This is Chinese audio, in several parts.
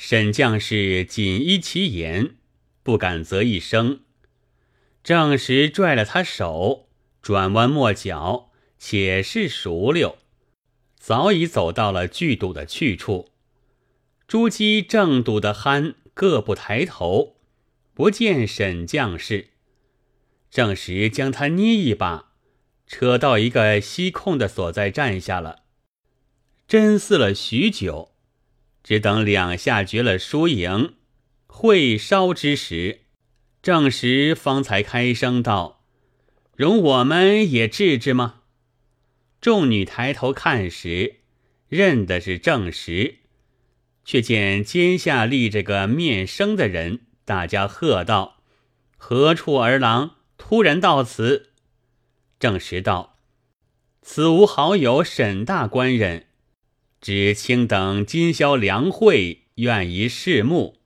沈将士紧依其言，不敢啧一声。正时拽了他手，转弯抹角，且是熟溜，早已走到了聚赌的去处。朱姬正赌的酣，各不抬头，不见沈将士。正时将他捏一把，扯到一个西空的所在站下了，真似了许久。只等两下决了输赢，会烧之时，正时方才开声道：“容我们也治治吗？”众女抬头看时，认的是正时，却见肩下立着个面生的人，大家喝道：“何处儿郎突然到此？”正时道：“此无好友沈大官人。”只卿等今宵良会，愿一拭目，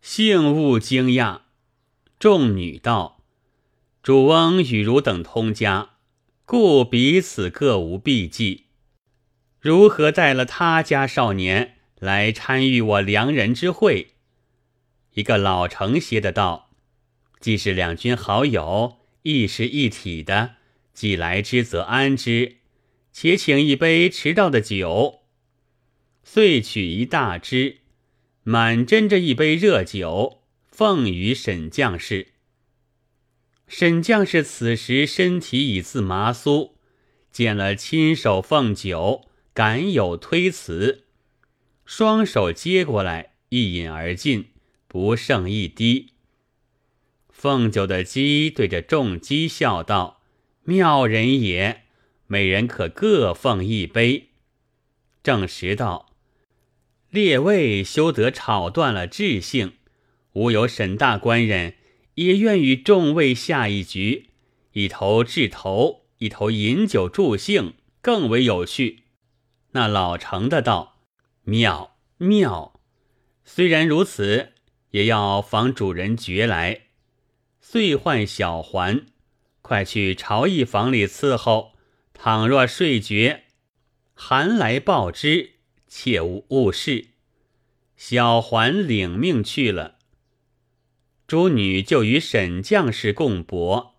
幸勿惊讶。众女道：“主翁与汝等通家，故彼此各无避忌，如何带了他家少年来参与我良人之会？”一个老成些的道：“既是两军好友，亦是一体的，既来之则安之，且请一杯迟到的酒。”遂取一大支，满斟着一杯热酒，奉与沈将士。沈将士此时身体已自麻酥，见了亲手奉酒，敢有推辞？双手接过来，一饮而尽，不剩一滴。奉酒的鸡对着众鸡笑道：“妙人也，每人可各奉一杯。”正时道。列位休得吵断了志性，吾有沈大官人，也愿与众位下一局，一头掷头，一头饮酒助兴，更为有趣。那老成的道：“妙妙！虽然如此，也要防主人觉来。”遂唤小环，快去朝议房里伺候。倘若睡觉，寒来报之。切勿误事。小环领命去了。诸女就与沈将士共搏。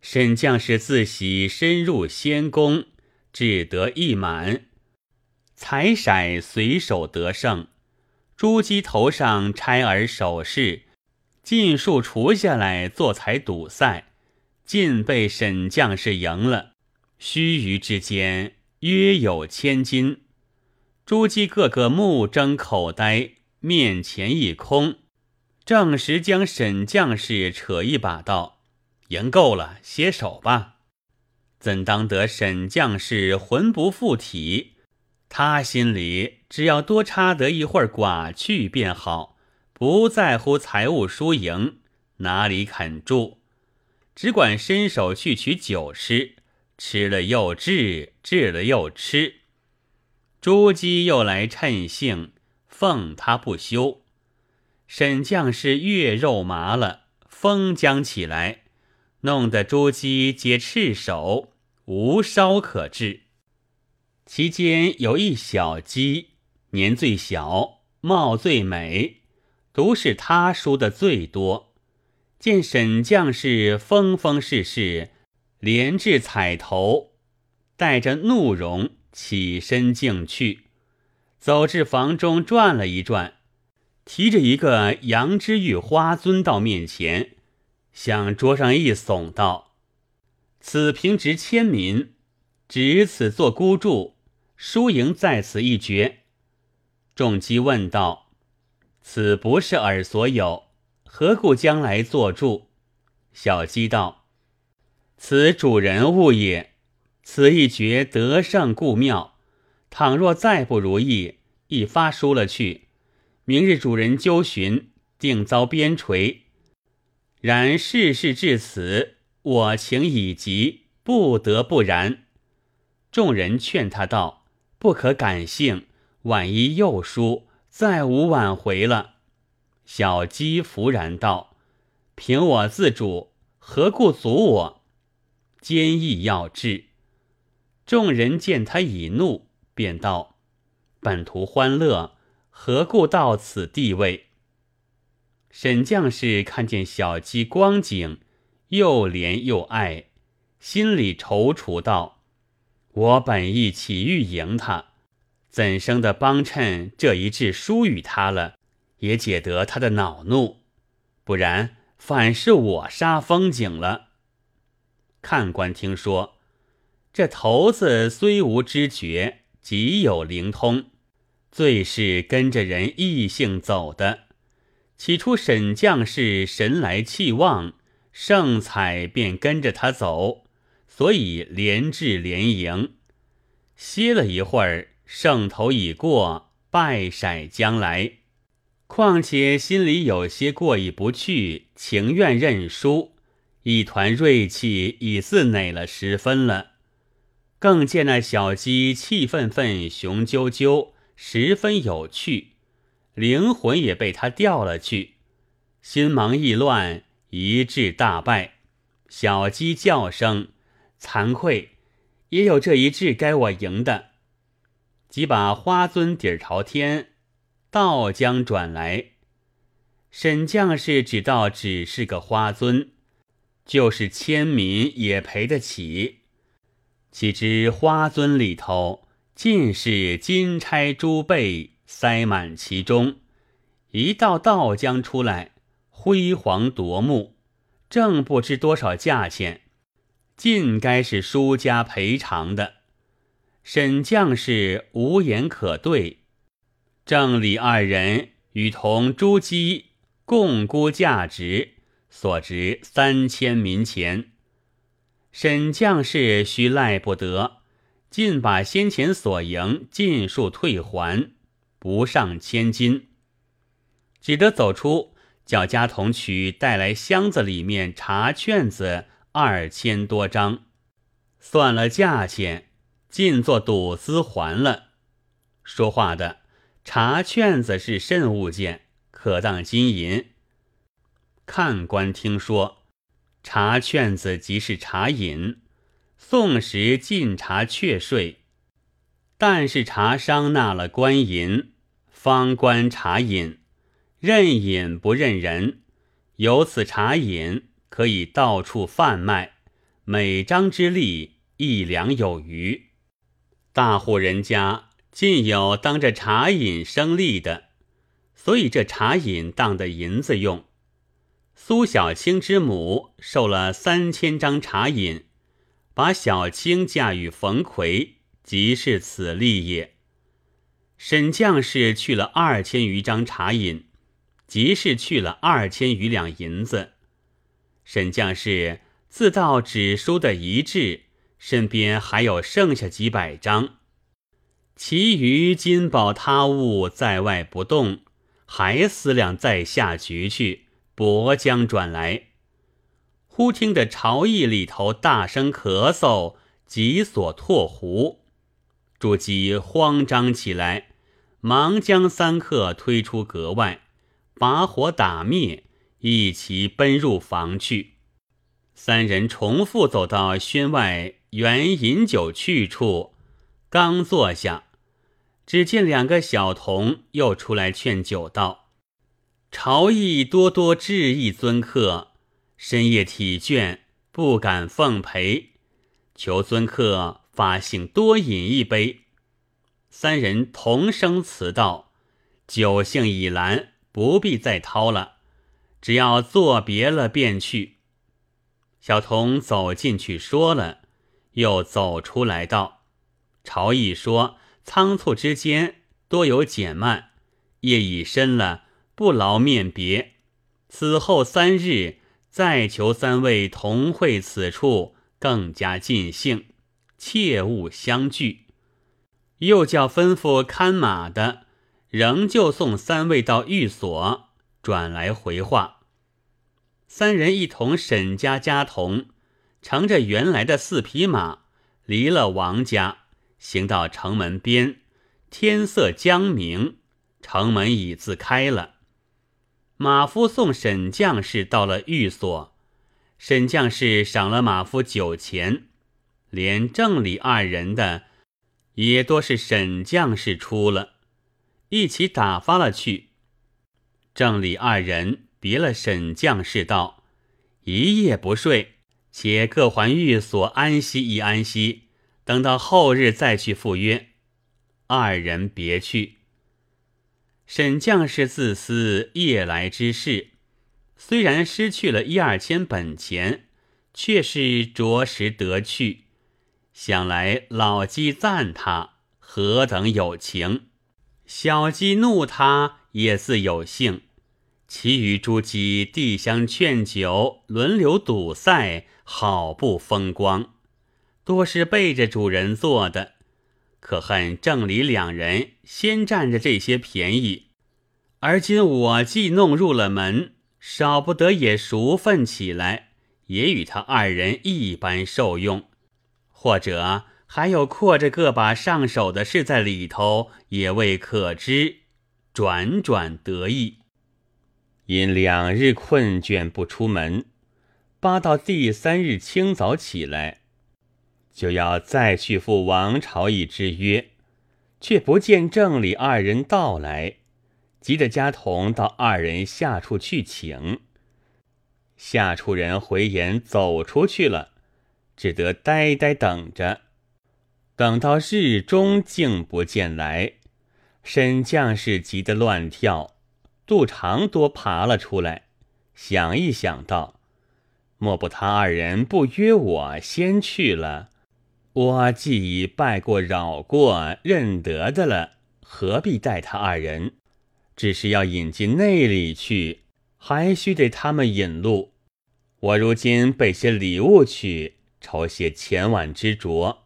沈将士自喜深入仙宫，志得意满，彩骰随手得胜。朱姬头上钗儿首饰，尽数除下来做彩赌赛，尽被沈将士赢了。须臾之间，约有千金。朱姬个个目睁口呆，面前一空。正时将沈将士扯一把道：“赢够了，歇手吧。”怎当得沈将士魂不附体？他心里只要多插得一会儿寡去便好，不在乎财物输赢，哪里肯住？只管伸手去取酒吃，吃了又治，治了又吃。朱姬又来趁兴，奉他不休。沈将士越肉麻了，风将起来，弄得朱姬皆赤手，无烧可治。其间有一小鸡，年最小，貌最美，独是他输的最多。见沈将士风风势势，连至彩头，带着怒容。起身径去，走至房中转了一转，提着一个羊脂玉花樽到面前，向桌上一耸，道：“此平值千民，值此做孤注，输赢在此一决。”众姬问道：“此不是尔所有，何故将来做注？”小鸡道：“此主人物也。”此一决得胜故妙，倘若再不如意，一发输了去，明日主人究寻，定遭鞭锤。然事事至此，我情已急，不得不然。众人劝他道：“不可感性，万一又输，再无挽回了。”小鸡弗然道：“凭我自主，何故阻我？坚毅要治。”众人见他已怒，便道：“本图欢乐，何故到此地位？沈将士看见小鸡光景，又怜又爱，心里踌躇道：“我本意起欲赢他，怎生的帮衬这一掷输与他了，也解得他的恼怒。不然，反是我杀风景了。”看官听说，这头子虽无知觉，极有灵通，最是跟着人异性走的。起初，沈将士神来气旺，盛彩便跟着他走，所以连至连赢。歇了一会儿，胜头已过，败骰将来。况且心里有些过意不去，情愿认输，一团锐气已似馁了十分了。更见那小鸡气愤愤，雄赳赳，十分有趣。灵魂也被他调了去，心忙意乱，一致大败。小鸡叫声惭愧，也有这一致该我赢的。即把花樽底儿朝天，倒将转来。沈将士只道只是个花樽，就是千民也赔得起。岂知花樽里头尽是金钗珠贝。塞满其中，一道道将出来，辉煌夺目，正不知多少价钱，尽该是输家赔偿的。沈将士无言可对，郑李二人与同朱姬共估价值，所值三千民钱。沈将士须赖不得，尽把先前所赢尽数退还。不上千金，只得走出，叫家童取带来箱子里面茶券子二千多张，算了价钱，尽做赌资还了。说话的茶券子是甚物件？可当金银？看官听说，茶券子即是茶饮，宋时禁茶却税，但是茶商纳了官银。方官茶饮，认饮不认人。由此茶饮可以到处贩卖，每张之利一两有余。大户人家尽有当这茶饮生利的，所以这茶饮当的银子用。苏小青之母受了三千张茶饮，把小青嫁与冯奎，即是此利也。沈将士去了二千余张茶饮，即是去了二千余两银子。沈将士自道只输的一掷，身边还有剩下几百张，其余金宝他物在外不动，还思量再下局去，薄将转来。忽听得朝驿里头大声咳嗽，急所唾壶，朱姬慌张起来。忙将三客推出阁外，把火打灭，一齐奔入房去。三人重复走到轩外原饮酒去处，刚坐下，只见两个小童又出来劝酒道：“朝议多多致意尊客，深夜体倦，不敢奉陪，求尊客发性多饮一杯。”三人同声辞道：“酒兴已阑，不必再掏了，只要作别了便去。”小童走进去说了，又走出来道：“朝议说仓促之间多有减慢，夜已深了，不劳面别。此后三日再求三位同会此处，更加尽兴，切勿相聚。”又叫吩咐看马的，仍旧送三位到寓所，转来回话。三人一同沈家家童，乘着原来的四匹马，离了王家，行到城门边。天色将明，城门已自开了。马夫送沈将士到了寓所，沈将士赏了马夫酒钱，连郑李二人的。也多是沈将士出了，一起打发了去。郑李二人别了沈将士道：“一夜不睡，且各还寓所安息一安息，等到后日再去赴约。”二人别去。沈将士自思夜来之事，虽然失去了一二千本钱，却是着实得去。想来老鸡赞他何等有情，小鸡怒他也似有幸。其余诸鸡递相劝酒，轮流赌赛，好不风光。多是背着主人做的。可恨郑李两人先占着这些便宜，而今我既弄入了门，少不得也熟愤起来，也与他二人一般受用。或者还有阔着个把上手的事在里头，也未可知。转转得意，因两日困倦不出门，扒到第三日清早起来，就要再去赴王朝义之约，却不见郑李二人到来，急得家童到二人下处去请。下处人回言走出去了。只得呆呆等着，等到日中竟不见来，沈将士急得乱跳，杜长多爬了出来，想一想道：“莫不他二人不约我先去了？我既已拜过扰过，认得的了，何必带他二人？只是要引进内里去，还须得他们引路。我如今备些礼物去。”筹些前晚之着，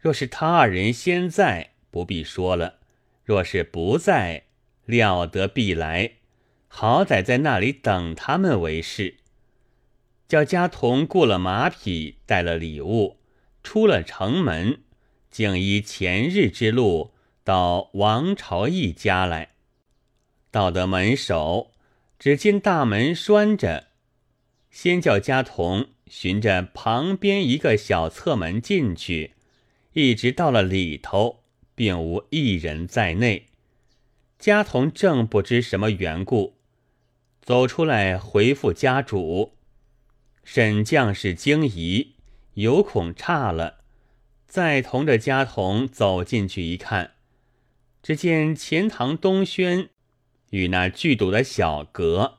若是他二人先在，不必说了；若是不在，料得必来，好歹在那里等他们为是。叫家童雇了马匹，带了礼物，出了城门，竟依前日之路到王朝义家来。到得门首，只见大门拴着，先叫家童。循着旁边一个小侧门进去，一直到了里头，并无一人在内。家童正不知什么缘故，走出来回复家主。沈将士惊疑，有恐差了，再同着家童走进去一看，只见钱塘东轩与那巨堵的小阁，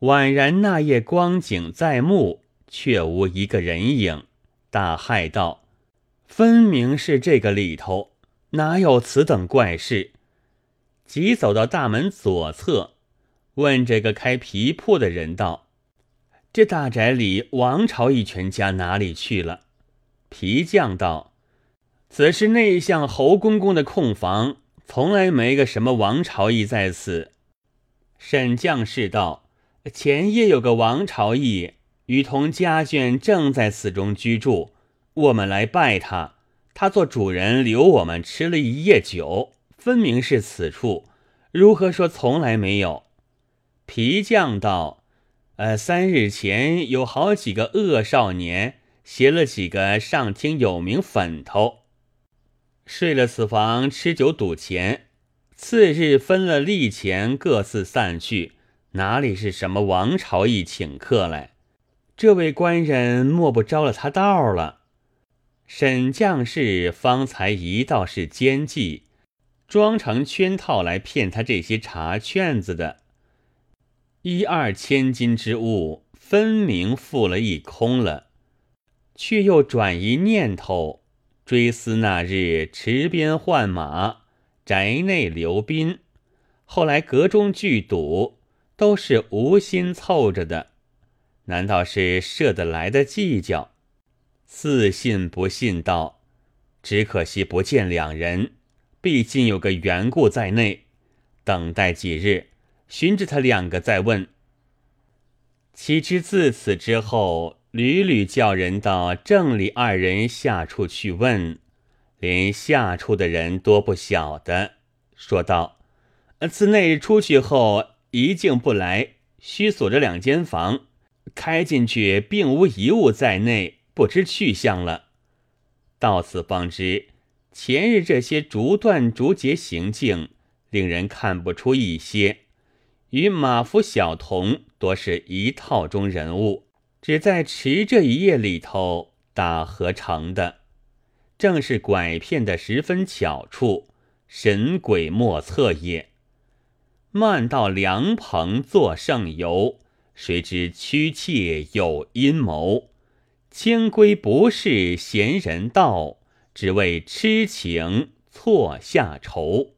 宛然那夜光景在目。却无一个人影，大骇道：“分明是这个里头，哪有此等怪事？”急走到大门左侧，问这个开皮铺的人道：“这大宅里王朝义全家哪里去了？”皮匠道：“此是内向侯公公的空房，从来没个什么王朝义在此。”沈将士道：“前夜有个王朝义。”与同家眷正在此中居住，我们来拜他，他做主人留我们吃了一夜酒，分明是此处，如何说从来没有？皮匠道：“呃，三日前有好几个恶少年携了几个上厅有名粉头，睡了此房吃酒赌钱，次日分了利钱，各自散去，哪里是什么王朝义请客来？”这位官人莫不招了他道了？沈将士方才一道是奸计，装成圈套来骗他这些茶券子的，一二千金之物，分明付了一空了，却又转移念头，追思那日持鞭换马，宅内留宾，后来阁中聚赌，都是无心凑着的。难道是设得来的计较？似信不信道，只可惜不见两人，毕竟有个缘故在内。等待几日，寻着他两个再问。岂知自此之后，屡屡叫人到郑里二人下处去问，连下处的人多不晓得。说道：“自那日出去后，一径不来，须锁着两间房。”开进去，并无一物在内，不知去向了。到此方知，前日这些逐断逐节行径，令人看不出一些。与马夫小童多是一套中人物，只在池这一页里头打合成的，正是拐骗的十分巧处，神鬼莫测也。慢到凉棚作圣游，谁知屈妾有阴谋，清规不是贤人道，只为痴情错下愁。